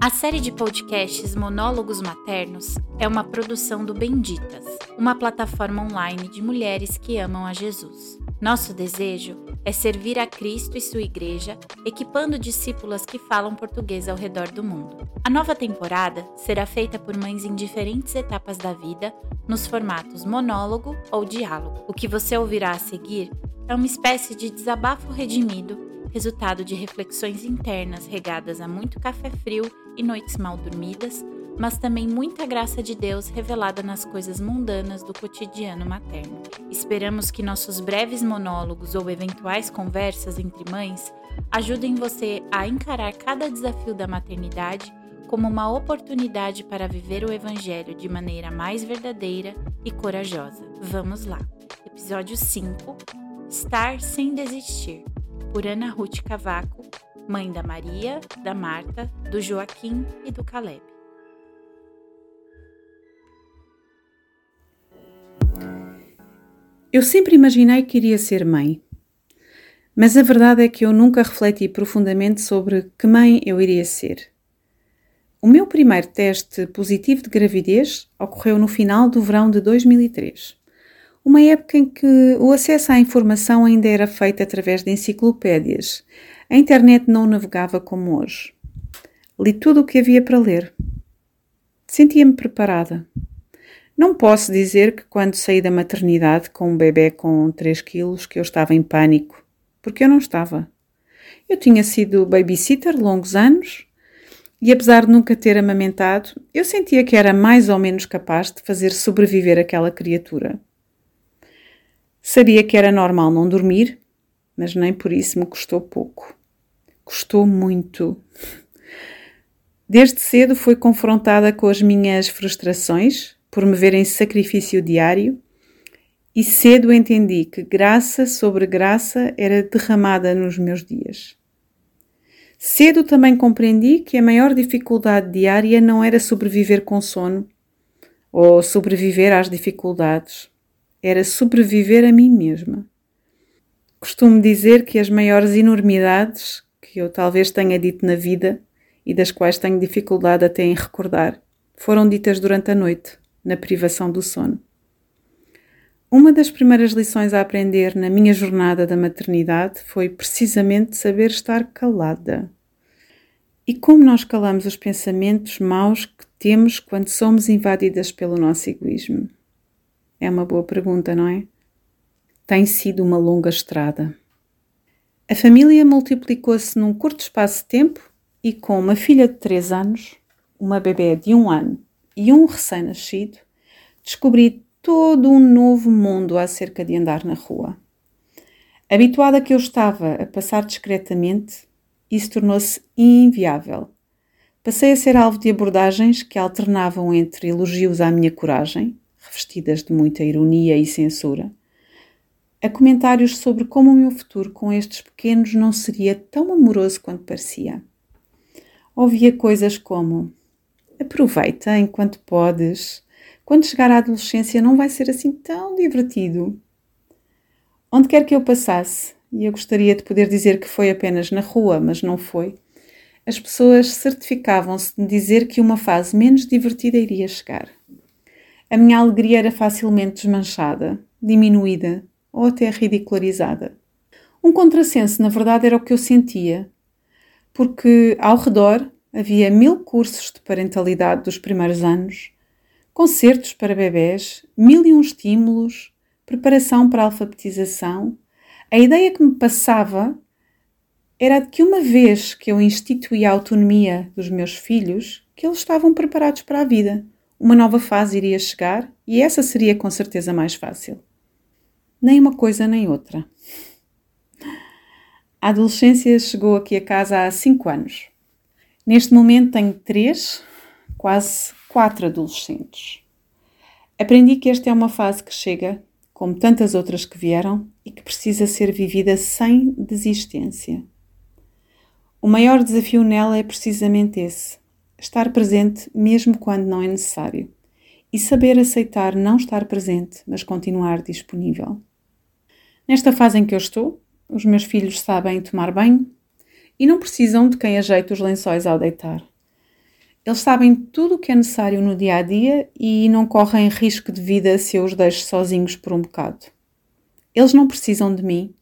A série de podcasts Monólogos Maternos é uma produção do Benditas, uma plataforma online de mulheres que amam a Jesus. Nosso desejo é servir a Cristo e sua igreja, equipando discípulas que falam português ao redor do mundo. A nova temporada será feita por mães em diferentes etapas da vida, nos formatos monólogo ou diálogo. O que você ouvirá a seguir é uma espécie de desabafo redimido resultado de reflexões internas regadas a muito café frio e noites mal dormidas, mas também muita graça de Deus revelada nas coisas mundanas do cotidiano materno. Esperamos que nossos breves monólogos ou eventuais conversas entre mães ajudem você a encarar cada desafio da maternidade como uma oportunidade para viver o Evangelho de maneira mais verdadeira e corajosa. Vamos lá! Episódio 5 Estar sem desistir por Ana Ruth Cavaco, mãe da Maria, da Marta, do Joaquim e do Caleb. Eu sempre imaginei que iria ser mãe, mas a verdade é que eu nunca refleti profundamente sobre que mãe eu iria ser. O meu primeiro teste positivo de gravidez ocorreu no final do verão de 2003 uma época em que o acesso à informação ainda era feito através de enciclopédias. A internet não navegava como hoje. Li tudo o que havia para ler. Sentia-me preparada. Não posso dizer que quando saí da maternidade com um bebê com 3 quilos que eu estava em pânico, porque eu não estava. Eu tinha sido babysitter longos anos e apesar de nunca ter amamentado, eu sentia que era mais ou menos capaz de fazer sobreviver aquela criatura. Sabia que era normal não dormir, mas nem por isso me custou pouco. Custou muito. Desde cedo fui confrontada com as minhas frustrações por me ver em sacrifício diário e cedo entendi que graça sobre graça era derramada nos meus dias. Cedo também compreendi que a maior dificuldade diária não era sobreviver com sono ou sobreviver às dificuldades era sobreviver a mim mesma. Costumo dizer que as maiores enormidades que eu talvez tenha dito na vida e das quais tenho dificuldade até em recordar foram ditas durante a noite, na privação do sono. Uma das primeiras lições a aprender na minha jornada da maternidade foi precisamente saber estar calada. E como nós calamos os pensamentos maus que temos quando somos invadidas pelo nosso egoísmo? É uma boa pergunta, não é? Tem sido uma longa estrada. A família multiplicou-se num curto espaço de tempo e com uma filha de 3 anos, uma bebê de um ano e um recém-nascido, descobri todo um novo mundo acerca de andar na rua. Habituada que eu estava a passar discretamente, isso tornou-se inviável. Passei a ser alvo de abordagens que alternavam entre elogios à minha coragem, revestidas de muita ironia e censura, a comentários sobre como o meu futuro com estes pequenos não seria tão amoroso quanto parecia. Ouvia coisas como: aproveita enquanto podes, quando chegar à adolescência não vai ser assim tão divertido. Onde quer que eu passasse, e eu gostaria de poder dizer que foi apenas na rua, mas não foi, as pessoas certificavam-se de dizer que uma fase menos divertida iria chegar. A minha alegria era facilmente desmanchada, diminuída ou até ridicularizada. Um contrassenso, na verdade, era o que eu sentia, porque ao redor havia mil cursos de parentalidade dos primeiros anos, concertos para bebés, mil e um estímulos, preparação para a alfabetização. A ideia que me passava era de que uma vez que eu instituí a autonomia dos meus filhos, que eles estavam preparados para a vida uma nova fase iria chegar e essa seria com certeza mais fácil. Nem uma coisa nem outra. A adolescência chegou aqui a casa há cinco anos. Neste momento tenho três, quase quatro adolescentes. Aprendi que esta é uma fase que chega, como tantas outras que vieram, e que precisa ser vivida sem desistência. O maior desafio nela é precisamente esse: estar presente mesmo quando não é necessário e saber aceitar não estar presente, mas continuar disponível. Nesta fase em que eu estou, os meus filhos sabem tomar banho e não precisam de quem ajeite os lençóis ao deitar. Eles sabem tudo o que é necessário no dia a dia e não correm risco de vida se eu os deixo sozinhos por um bocado. Eles não precisam de mim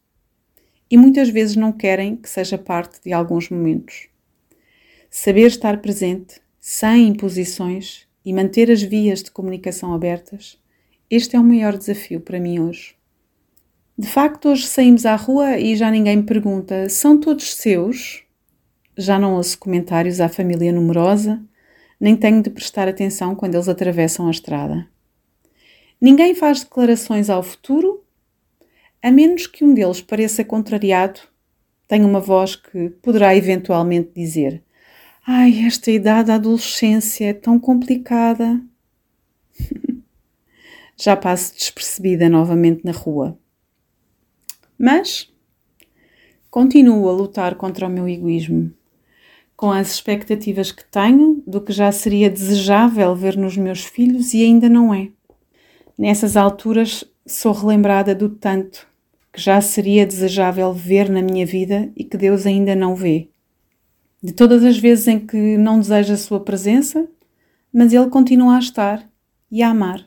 e muitas vezes não querem que seja parte de alguns momentos. Saber estar presente, sem imposições e manter as vias de comunicação abertas, este é o maior desafio para mim hoje. De facto, hoje saímos à rua e já ninguém me pergunta: são todos seus? Já não ouço comentários à família numerosa nem tenho de prestar atenção quando eles atravessam a estrada. Ninguém faz declarações ao futuro, a menos que um deles pareça contrariado, tenha uma voz que poderá eventualmente dizer: Ai, esta idade da adolescência é tão complicada. Já passo despercebida novamente na rua. Mas continuo a lutar contra o meu egoísmo com as expectativas que tenho do que já seria desejável ver nos meus filhos e ainda não é. Nessas alturas sou relembrada do tanto que já seria desejável ver na minha vida e que Deus ainda não vê. De todas as vezes em que não desejo a sua presença, mas Ele continua a estar e a amar.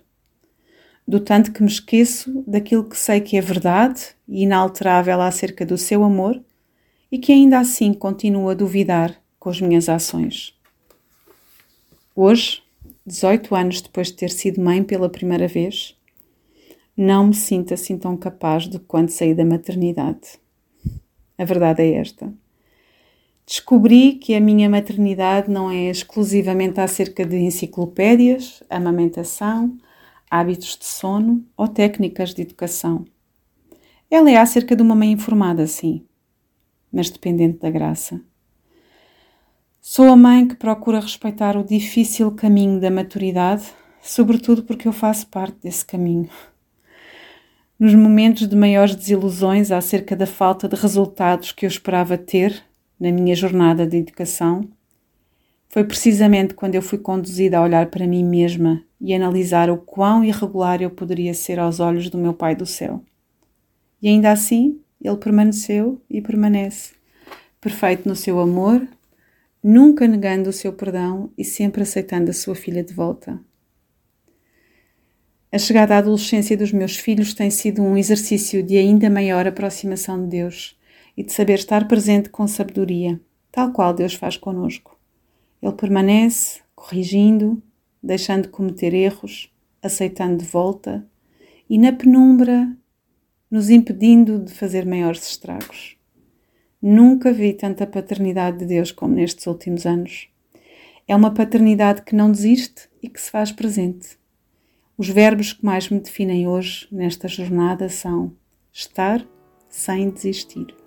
Do tanto que me esqueço daquilo que sei que é verdade e inalterável acerca do seu amor e que ainda assim continuo a duvidar com as minhas ações. Hoje, 18 anos depois de ter sido mãe pela primeira vez, não me sinto assim tão capaz de quando saí da maternidade. A verdade é esta. Descobri que a minha maternidade não é exclusivamente acerca de enciclopédias, amamentação, hábitos de sono ou técnicas de educação. Ela é acerca de uma mãe informada, sim, mas dependente da graça. Sou a mãe que procura respeitar o difícil caminho da maturidade, sobretudo porque eu faço parte desse caminho. Nos momentos de maiores desilusões acerca da falta de resultados que eu esperava ter na minha jornada de educação, foi precisamente quando eu fui conduzida a olhar para mim mesma e analisar o quão irregular eu poderia ser aos olhos do meu Pai do céu. E ainda assim, ele permaneceu e permanece, perfeito no seu amor, nunca negando o seu perdão e sempre aceitando a sua filha de volta. A chegada à adolescência dos meus filhos tem sido um exercício de ainda maior aproximação de Deus e de saber estar presente com sabedoria, tal qual Deus faz conosco. Ele permanece, corrigindo, deixando de cometer erros, aceitando de volta e na penumbra nos impedindo de fazer maiores estragos. Nunca vi tanta paternidade de Deus como nestes últimos anos. É uma paternidade que não desiste e que se faz presente. Os verbos que mais me definem hoje nesta jornada são estar sem desistir.